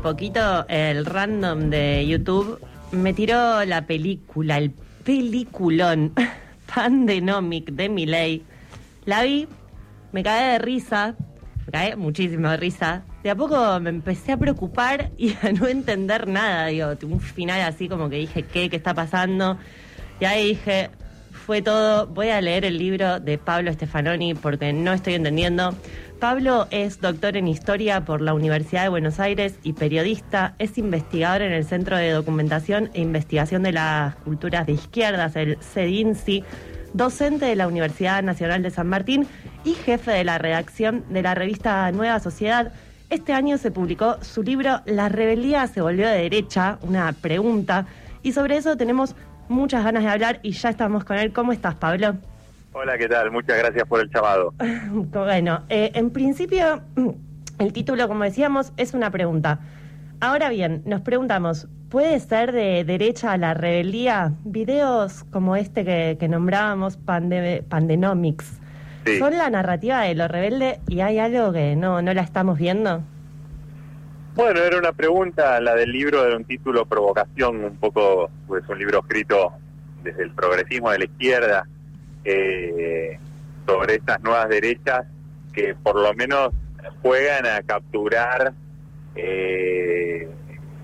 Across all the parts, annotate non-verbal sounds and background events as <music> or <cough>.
poquito el random de YouTube me tiró la película, el peliculón <laughs> Pandenomic de Miley. La vi, me caí de risa, me caí muchísimo de risa. De a poco me empecé a preocupar y <laughs> a no entender nada. Digo, un final así como que dije, ¿qué? ¿Qué está pasando? Y ahí dije, fue todo. Voy a leer el libro de Pablo Stefanoni porque no estoy entendiendo. Pablo es doctor en historia por la Universidad de Buenos Aires y periodista. Es investigador en el Centro de Documentación e Investigación de las Culturas de Izquierdas, el CEDINCI, docente de la Universidad Nacional de San Martín y jefe de la redacción de la revista Nueva Sociedad. Este año se publicó su libro La rebeldía se volvió de derecha, una pregunta, y sobre eso tenemos muchas ganas de hablar y ya estamos con él. ¿Cómo estás, Pablo? Hola, ¿qué tal? Muchas gracias por el llamado. <laughs> bueno, eh, en principio, <clears throat> el título, como decíamos, es una pregunta. Ahora bien, nos preguntamos, ¿puede ser de derecha a la rebeldía? Videos como este que, nombrábamos, Pandenomics, ¿son la narrativa de lo rebelde y hay algo que no, no la estamos viendo? Bueno, era una pregunta, la del libro era un título provocación, un poco, pues un libro escrito desde el progresismo de la izquierda, eh, sobre estas nuevas derechas que por lo menos juegan a capturar eh,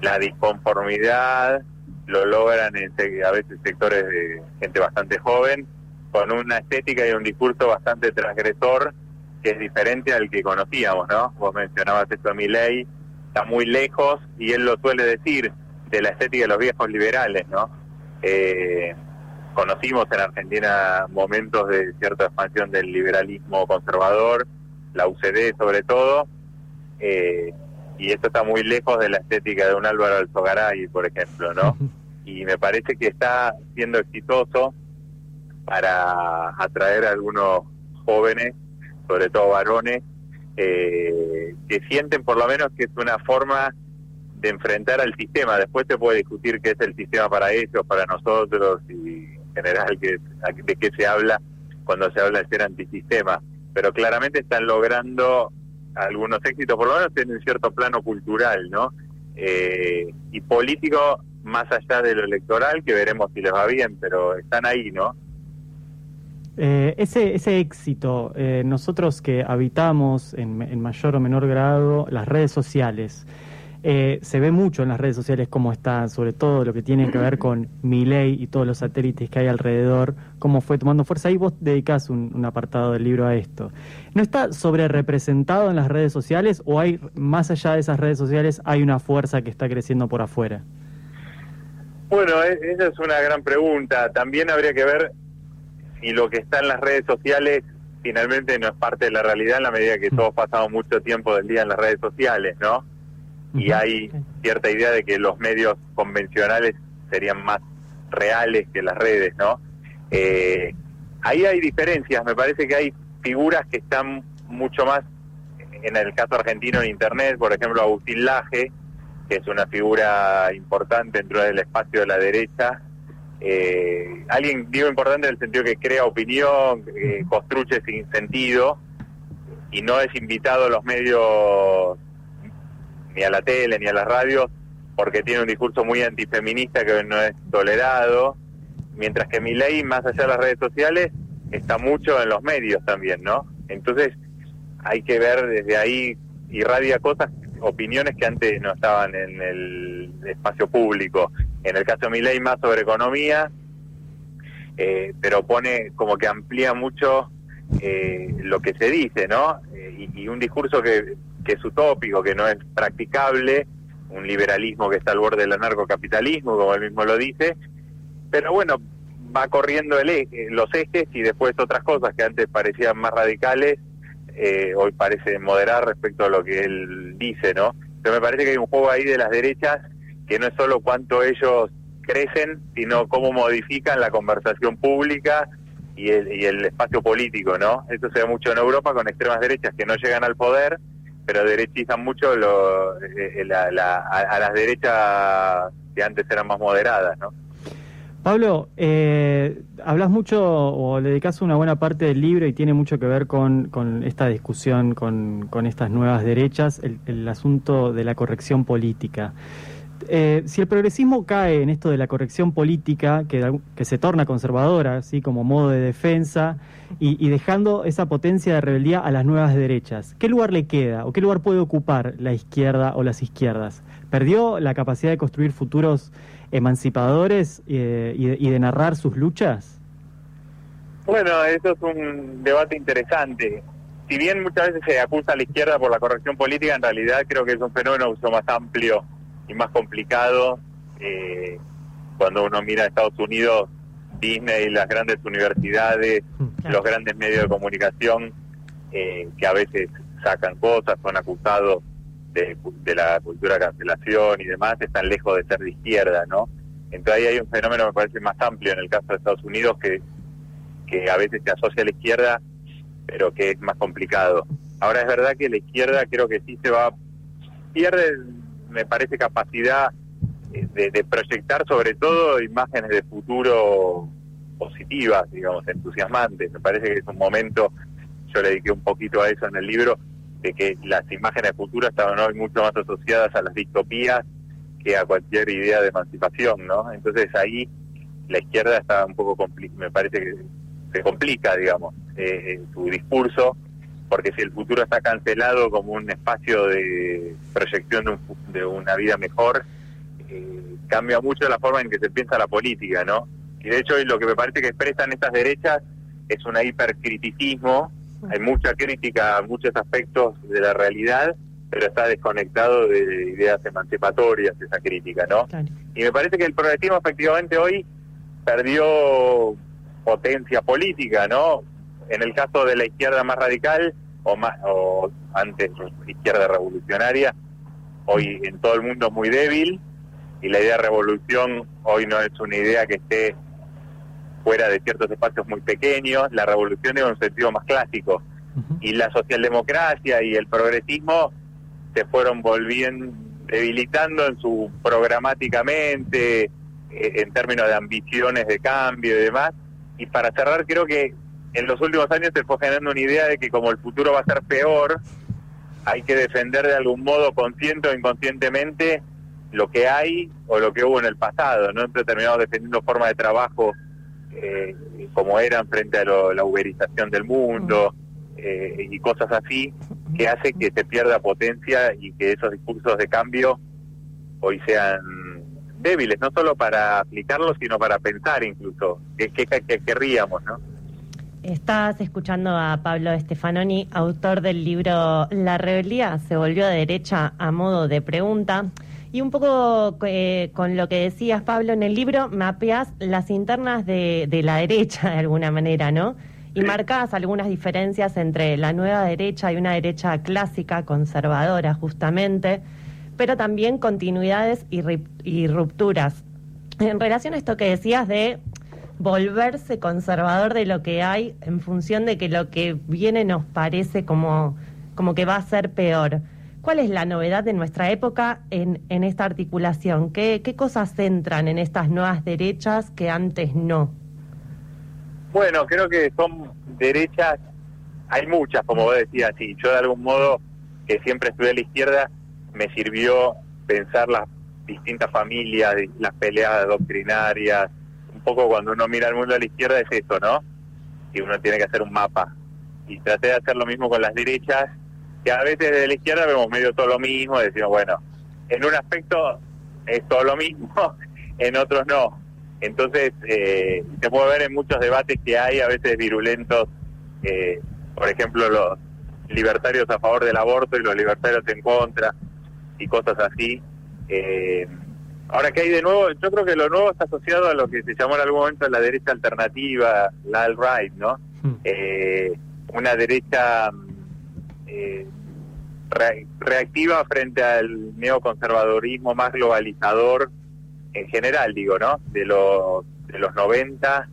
la disconformidad, lo logran en a veces sectores de gente bastante joven, con una estética y un discurso bastante transgresor que es diferente al que conocíamos, ¿no? Vos mencionabas esto a mi ley, está muy lejos y él lo suele decir de la estética de los viejos liberales, ¿no? Eh, conocimos en Argentina momentos de cierta expansión del liberalismo conservador, la UCD sobre todo, eh, y esto está muy lejos de la estética de un Álvaro Alzogaray, por ejemplo, ¿no? <laughs> Y me parece que está siendo exitoso para atraer a algunos jóvenes, sobre todo varones, eh, que sienten por lo menos que es una forma de enfrentar al sistema. Después se puede discutir qué es el sistema para ellos, para nosotros, y general que, de qué se habla cuando se habla de ser antisistema, pero claramente están logrando algunos éxitos, por lo menos en un cierto plano cultural, ¿no? Eh, y político más allá de lo electoral, que veremos si les va bien, pero están ahí, ¿no? Eh, ese, ese éxito, eh, nosotros que habitamos en, en mayor o menor grado las redes sociales, eh, se ve mucho en las redes sociales cómo está, sobre todo lo que tiene que ver con Miley y todos los satélites que hay alrededor, cómo fue tomando fuerza. Y vos dedicás un, apartado del libro a esto. ¿No está sobre representado en las redes sociales o hay, más allá de esas redes sociales, hay una fuerza que está creciendo por afuera? Bueno, e, esa es una gran pregunta. También habría que ver si lo que está en las redes sociales finalmente no es parte de la realidad en la medida que mm. todos pasamos mucho tiempo del día en las redes sociales, ¿no? Y hay cierta idea de que los medios convencionales serían más reales que las redes, ¿no? Eh, ahí hay diferencias, me parece que hay figuras que están mucho más, en el caso argentino en Internet, por ejemplo Agustín Laje, que es una figura importante dentro del espacio de la derecha, eh, alguien, digo importante en el sentido que crea opinión, construye sin sentido, y no es invitado a los medios ni a la tele ni a las radios porque tiene un discurso muy antifeminista que no es tolerado, mientras que mi ley, más allá de las redes sociales, está mucho en los medios también, ¿no? Entonces hay que ver desde ahí, irradia cosas, opiniones que antes no estaban en el espacio público. En el caso de mi ley, más sobre economía, eh, pero pone como que amplía mucho eh, lo que se dice, ¿no? Eh, y, un discurso que que es utópico, que no es practicable, un liberalismo que está al borde del anarcocapitalismo, como él mismo lo dice, pero bueno, va corriendo el eje, los ejes y después otras cosas que antes parecían más radicales, eh, hoy parece moderar respecto a lo que él dice, ¿no? Pero me parece que hay un juego ahí de las derechas que no es solo cuánto ellos crecen, sino cómo modifican la conversación pública y el, y el espacio político, ¿no? Eso se ve mucho en Europa con extremas derechas que no llegan al poder, pero derechizan mucho lo, eh, a, las derechas que antes eran más moderadas, ¿no? Pablo, eh, hablas mucho o le dedicas una buena parte del libro y tiene mucho que ver con, con esta discusión, con, con, estas nuevas derechas, el, el, asunto de la corrección política. Eh, si el progresismo cae en esto de la corrección política, que, se torna conservadora, así como modo de defensa, y, y, dejando esa potencia de rebeldía a las nuevas derechas, ¿qué lugar le queda o qué lugar puede ocupar la izquierda o las izquierdas? ¿Perdió la capacidad de construir futuros emancipadores eh, y, de, y, de, narrar sus luchas? Bueno, eso es un debate interesante. Si bien muchas veces se acusa a la izquierda por la corrección política, en realidad creo que es un fenómeno mucho más amplio y más complicado. Eh, cuando uno mira a Estados Unidos, Disney, las grandes universidades, claro. los grandes medios de comunicación, eh, que a veces sacan cosas, son acusados de, de, la cultura de cancelación y demás, están lejos de ser de izquierda, ¿no? Entonces ahí hay un fenómeno, me parece, más amplio en el caso de Estados Unidos, que, que a veces se asocia a la izquierda, pero que es más complicado. Ahora es verdad que la izquierda creo que sí se va, pierde, me parece, capacidad de, de proyectar sobre todo imágenes de futuro positivas, digamos, entusiasmantes. Me parece que es un momento, yo le dediqué un poquito a eso en el libro, de que las imágenes futuras estaban hoy mucho más asociadas a las distopías que a cualquier idea de emancipación, ¿no? Entonces ahí la izquierda está un poco, me parece que se complica, digamos, eh, su discurso, porque si el futuro está cancelado como un espacio de proyección de, un, de una vida mejor, eh, cambia mucho la forma en que se piensa la política, ¿no? Y de hecho lo que me parece que expresan estas derechas es un hipercriticismo hay mucha crítica a muchos aspectos de la realidad, pero está desconectado de ideas emancipatorias esa crítica, ¿no? Claro. Y me parece que el progresismo efectivamente hoy perdió potencia política, ¿no? En el caso de la izquierda más radical o más o antes izquierda revolucionaria, hoy en todo el mundo muy débil y la idea de revolución hoy no es una idea que esté fuera de ciertos espacios muy pequeños, la revolución en un sentido más clásico. Uh -huh. Y la socialdemocracia y el progresismo se fueron volviendo, debilitando en su programáticamente, eh, en términos de ambiciones de cambio y demás. Y para cerrar, creo que en los últimos años se fue generando una idea de que como el futuro va a ser peor, hay que defender de algún modo, consciente o inconscientemente, lo que hay o lo que hubo en el pasado, ¿no? Entonces terminamos defendiendo formas de trabajo eh, como eran frente a lo, la uberización del mundo eh, y cosas así, que hace que se pierda potencia y que esos discursos de cambio hoy sean débiles, no solo para aplicarlos, sino para pensar incluso, que, que, que querríamos, ¿no? Estás escuchando a Pablo Stefanoni, autor del libro La rebeldía se volvió de derecha a modo de pregunta. Y un poco eh, con lo que decías, Pablo, en el libro mapeas las internas de, de la derecha de alguna manera, ¿no? Y sí. marcas algunas diferencias entre la nueva derecha y una derecha clásica, conservadora, justamente, pero también continuidades y, y rupturas. En relación a esto que decías de volverse conservador de lo que hay en función de que lo que viene nos parece como, como que va a ser peor. ¿Cuál es la novedad de nuestra época en, en esta articulación? ¿Qué, ¿Qué, cosas entran en estas nuevas derechas que antes no? Bueno, creo que son derechas, hay muchas, como vos decías, y yo de algún modo, que siempre estudié a la izquierda, me sirvió pensar las distintas familias, las peleas doctrinarias, poco cuando uno mira el mundo a la izquierda es eso, ¿no? Y uno tiene que hacer un mapa. Y traté de hacer lo mismo con las derechas, que a veces de la izquierda vemos medio todo lo mismo, decimos, bueno, en un aspecto es todo lo mismo, <laughs> en otros no. Entonces, eh, se puede ver en muchos debates que hay, a veces virulentos, eh, por ejemplo, los libertarios a favor del aborto y los libertarios en contra, y cosas así. Eh, ahora que hay de nuevo, yo creo que lo nuevo está asociado a lo que se llamó en algún momento la derecha alternativa, la alt-right, ¿no? Mm. una derecha eh, re reactiva frente al neoconservadorismo más globalizador en general, digo, ¿no? De los, de los 90,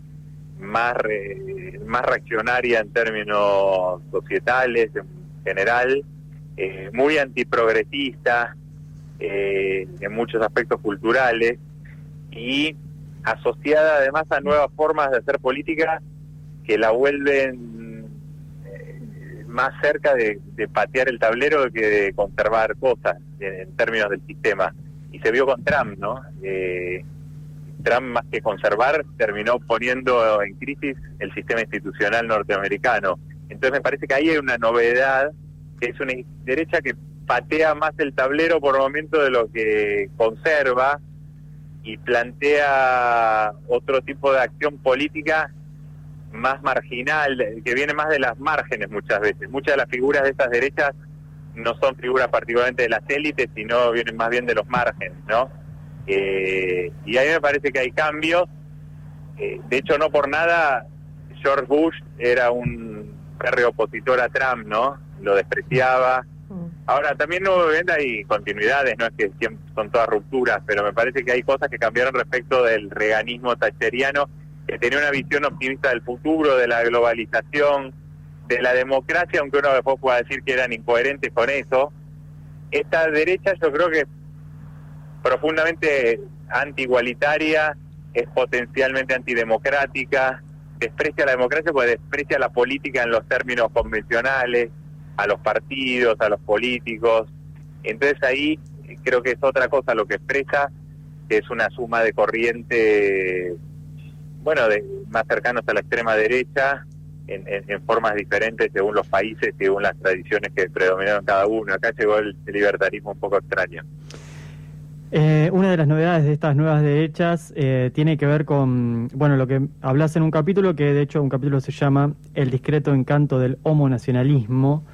más, re, más reaccionaria en términos societales en general, eh, muy antiprogresista eh, en muchos aspectos culturales y asociada además a nuevas formas de hacer política que la vuelven eh, más cerca de, patear el tablero que de conservar cosas en, términos del sistema. Y se vio con Trump, ¿no? Eh, Trump, más que conservar, terminó poniendo en crisis el sistema institucional norteamericano. Entonces me parece que ahí hay una novedad, que es una derecha que patea más el tablero por momento de lo que conserva y plantea otro tipo de acción política más marginal, que viene más de las márgenes muchas veces. Muchas de las figuras de estas derechas no son figuras particularmente de las élites, sino vienen más bien de los márgenes, ¿no? Eh, y ahí me parece que hay cambios. Eh, de hecho, no por nada, George Bush era un férreo opositor a Trump, ¿no? Lo despreciaba. Ahora, también no hay continuidades, no es que son todas rupturas, pero me parece que hay cosas que cambiaron respecto del reganismo tacheriano, que tenía una visión optimista del futuro, de la globalización, de la democracia, aunque uno después pueda decir que eran incoherentes con eso. Esta derecha yo creo que profundamente anti-igualitaria, es potencialmente antidemocrática, desprecia la democracia porque desprecia la política en los términos convencionales, a los partidos, a los políticos. Entonces ahí creo que es otra cosa lo que expresa, que es una suma de corriente, bueno, de, más cercanos a la extrema derecha, en, en, formas diferentes según los países, según las tradiciones que predominaron cada uno. Acá llegó el libertarismo un poco extraño. Eh, una de las novedades de estas nuevas derechas eh, tiene que ver con, bueno, lo que hablas en un capítulo, que de hecho un capítulo se llama El discreto encanto del homonacionalismo.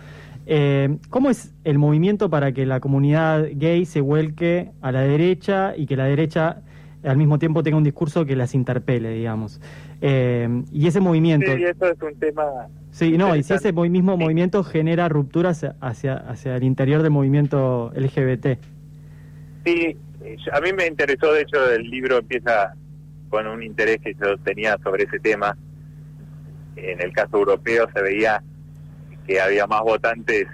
Eh, ¿Cómo es el movimiento para que la comunidad gay se vuelque a la derecha y que la derecha al mismo tiempo tenga un discurso que las interpele, digamos? y ese movimiento... Sí, eso es un tema... Sí, no, y si ese mismo movimiento genera rupturas hacia, hacia el interior del movimiento LGBT. Sí, a mí me interesó, de hecho, el libro empieza con un interés que yo tenía sobre ese tema. En el caso europeo se veía que había más votantes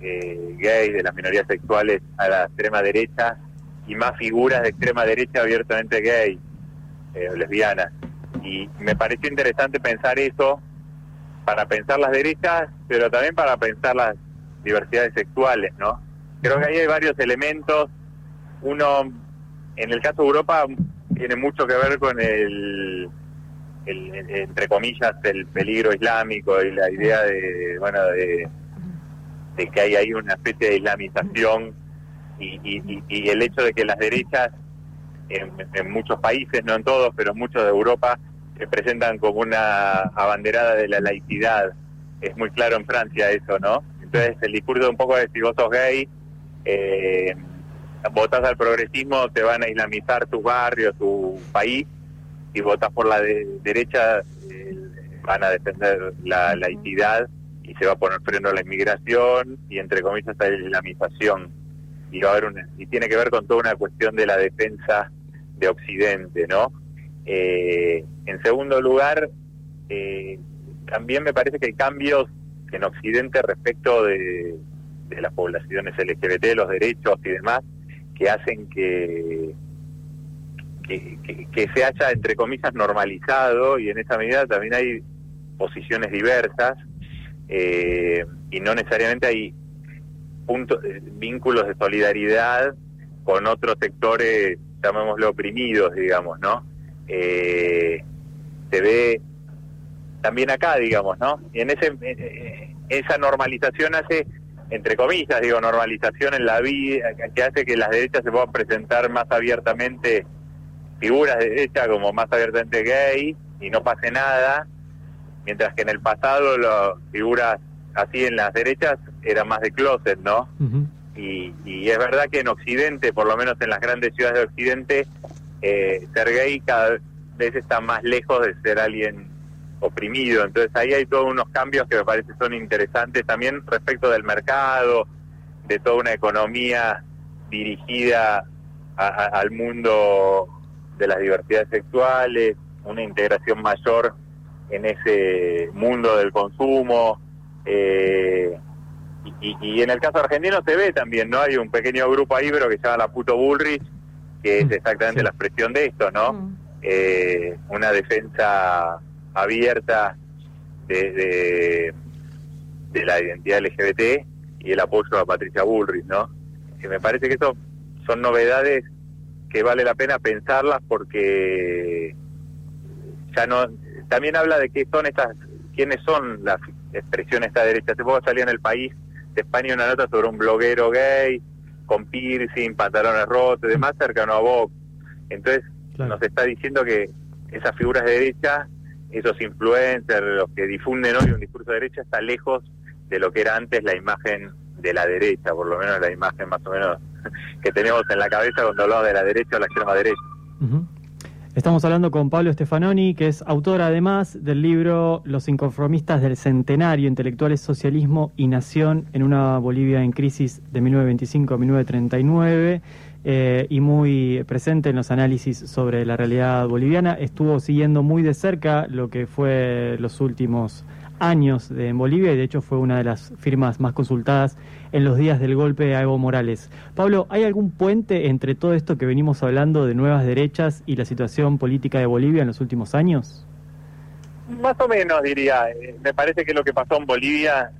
eh, gays de las minorías sexuales a la extrema derecha y más figuras de extrema derecha abiertamente gay, eh, lesbianas. Y me pareció interesante pensar eso para pensar las derechas, pero también para pensar las diversidades sexuales, ¿no? Creo que ahí hay varios elementos uno, en el caso de Europa, tiene mucho que ver con el, entre comillas, el peligro islámico y la idea de, bueno, de, que hay ahí una especie de islamización y, y, el hecho de que las derechas en, muchos países, no en todos, pero en muchos de Europa, se presentan como una abanderada de la laicidad. Es muy claro en Francia eso, ¿no? Entonces el discurso un poco de si vos sos gay, eh, votas al progresismo, te van a islamizar tu barrio, tu país, y votas por la derecha, eh, van a defender la laicidad y se va a poner freno a la inmigración y entre comillas a la islamización. Y, va a haber una, y tiene que ver con toda una cuestión de la defensa de Occidente, ¿no? Eh, en segundo lugar, eh, también me parece que hay cambios en Occidente respecto de, de las poblaciones LGBT, los derechos y demás, que hacen que, que, se haya, entre comillas, normalizado y en esa medida también hay posiciones diversas eh, y no necesariamente hay puntos, eh, vínculos de solidaridad con otros sectores, llamémoslo oprimidos, digamos, ¿no? Eh, se ve también acá, digamos, ¿no? Y en ese esa normalización hace entre comillas, digo, normalización en la vida, que hace que las derechas se puedan presentar más abiertamente, figuras de derecha como más abiertamente gay, y no pase nada, mientras que en el pasado las figuras así en las derechas eran más de closet, ¿no? y, y, es verdad que en Occidente, por lo menos en las grandes ciudades de Occidente, eh, ser gay cada vez está más lejos de ser alguien oprimido. Entonces ahí hay todos unos cambios que me parece son interesantes también respecto del mercado, de toda una economía dirigida al mundo de las diversidades sexuales, una integración mayor en ese mundo del consumo. Eh, y, en el caso argentino se ve también, ¿no? Hay un pequeño grupo ahí, pero que se llama la Puto Bullrich, que es mm, exactamente la expresión de esto, ¿no? Mm. eh, una defensa abierta de, de, de, la identidad LGBT y el apoyo a Patricia Bullrich, ¿no? Que me parece que eso son novedades que vale la pena pensarlas porque ya no también habla de qué son estas quiénes son las expresiones de esta derecha. Hace poco salía en el país de España una nota sobre un bloguero gay con piercing, pantalones rotos y demás cercano a Vox. Entonces nos está diciendo que esas figuras de derecha, esos influencers, los que difunden hoy un discurso de derecha, está lejos de lo que era antes la imagen de la derecha, por lo menos la imagen más o menos que tenemos en la cabeza cuando hablamos de la derecha o la extrema derecha. Estamos hablando con Pablo Stefanoni, que es autor además del libro Los inconformistas del centenario, intelectuales, socialismo y nación en una Bolivia en crisis de 1925 a 1939. Eh, y muy presente en los análisis sobre la realidad boliviana. Estuvo siguiendo muy de cerca lo que fue los últimos años de, en Bolivia y de hecho fue una de las firmas más consultadas en los días del golpe a Evo Morales. Pablo, ¿hay algún puente entre todo esto que venimos hablando de nuevas derechas y la situación política de Bolivia en los últimos años? Más o menos diría. Eh, me parece que lo que pasó en Bolivia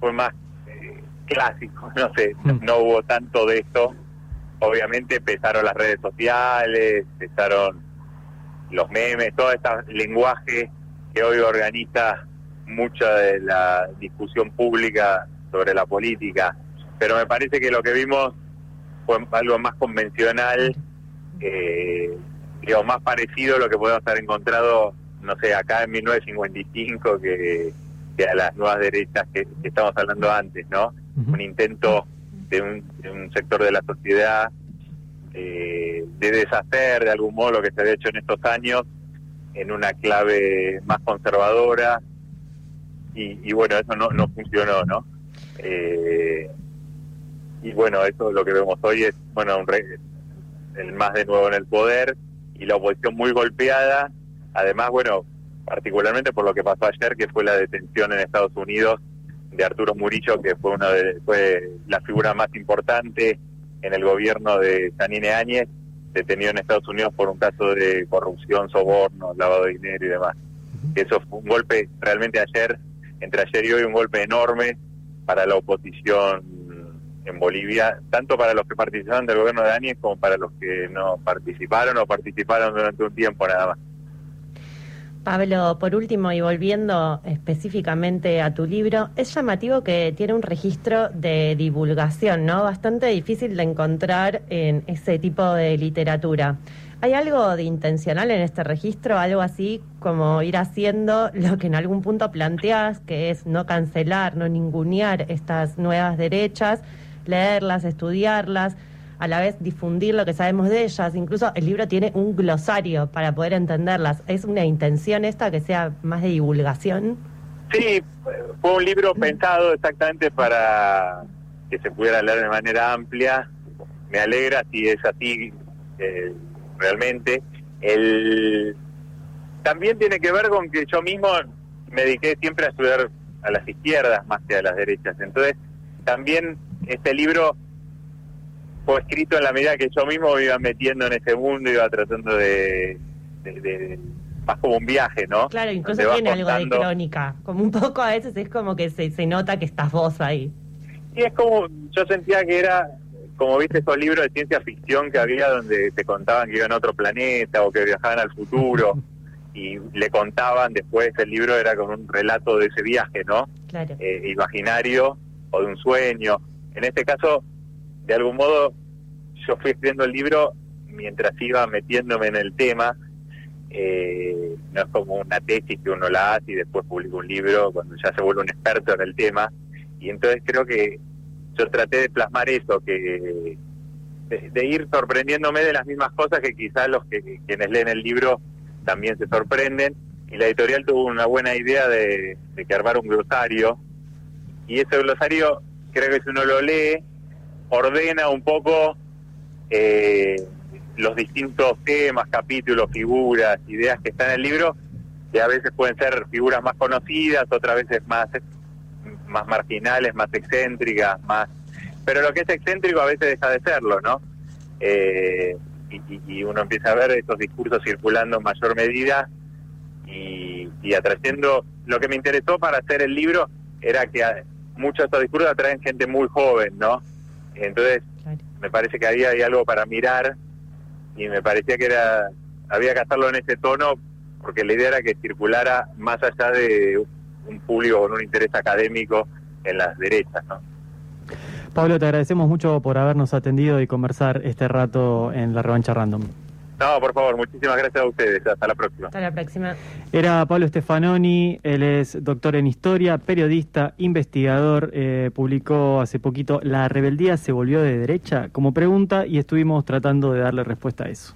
fue más eh, clásico, <laughs> no sé, mm. no hubo tanto de esto obviamente empezaron las redes sociales, empezaron los memes, todo este lenguaje que hoy organiza mucha de la discusión pública sobre la política. Pero me parece que lo que vimos fue algo más convencional, eh, más parecido a lo que podemos haber encontrado, no sé, acá en 1955 que, a las nuevas derechas que, estamos hablando antes, ¿no? Un intento de un, sector de la sociedad eh, de deshacer de algún modo lo que se había hecho en estos años en una clave más conservadora y, bueno, eso no, no funcionó, ¿no? Eh, y bueno, eso lo que vemos hoy es, bueno, un el más de nuevo en el poder y la oposición muy golpeada, además, bueno, particularmente por lo que pasó ayer, que fue la detención en Estados Unidos de Arturo Murillo, que fue una de, fue la figura más importante en el gobierno de Janine Áñez, detenido en Estados Unidos por un caso de corrupción, soborno, lavado de dinero y demás. Eso fue un golpe realmente ayer, entre ayer y hoy, un golpe enorme para la oposición en Bolivia, tanto para los que participaron del gobierno de Áñez como para los que no participaron o participaron durante un tiempo nada más. Pablo, por último y volviendo específicamente a tu libro, es llamativo que tiene un registro de divulgación, ¿no? Bastante difícil de encontrar en ese tipo de literatura. ¿Hay algo de intencional en este registro? Algo así como ir haciendo lo que en algún punto planteas, que es no cancelar, no ningunear estas nuevas derechas, leerlas, estudiarlas a la vez difundir lo que sabemos de ellas. Incluso el libro tiene un glosario para poder entenderlas. ¿Es una intención esta que sea más de divulgación? Sí, fue un libro pensado exactamente para que se pudiera leer de manera amplia. Me alegra si es así eh, realmente. El... También tiene que ver con que yo mismo me dediqué siempre a estudiar a las izquierdas más que a las derechas. Entonces, también este libro fue escrito en la medida que yo mismo me iba metiendo en ese mundo, iba tratando de, más como un viaje, ¿no? Claro, incluso tiene algo de crónica, como un poco a veces es como que se, se nota que estás vos ahí. Y es como, yo sentía que era, como viste esos libros de ciencia ficción que había donde te contaban que iban a otro planeta o que viajaban al futuro <laughs> y le contaban después el libro era como un relato de ese viaje, ¿no? Claro. Eh, imaginario o de un sueño. En este caso de algún modo yo fui escribiendo el libro mientras iba metiéndome en el tema. Eh, no es como una tesis que uno la hace y después publica un libro cuando ya se vuelve un experto en el tema. Y entonces creo que yo traté de plasmar eso, que de, ir sorprendiéndome de las mismas cosas que quizás los que quienes leen el libro también se sorprenden. Y la editorial tuvo una buena idea de, de que armar un glosario. Y ese glosario, creo que si uno lo lee, ordena un poco eh, los distintos temas, capítulos, figuras, ideas que están en el libro, que a veces pueden ser figuras más conocidas, otras veces más, más marginales, más excéntricas, más... Pero lo que es excéntrico a veces deja de serlo, ¿no? Eh, y, y- uno empieza a ver estos discursos circulando en mayor medida y, y atrayendo. Lo que me interesó para hacer el libro era que a- muchos de estos discursos atraen gente muy joven, ¿no? Entonces, me parece que ahí hay algo para mirar y me parecía que era había que hacerlo en ese tono porque la idea era que circulara más allá de un público con un interés académico en las derechas, ¿no? Pablo, te agradecemos mucho por habernos atendido y conversar este rato en la revancha random. No, por favor, muchísimas gracias a ustedes. Hasta la próxima. Hasta la próxima. Era Pablo Stefanoni, él es doctor en historia, periodista, investigador, eh, publicó hace poquito La rebeldía se volvió de derecha como pregunta y estuvimos tratando de darle respuesta a eso.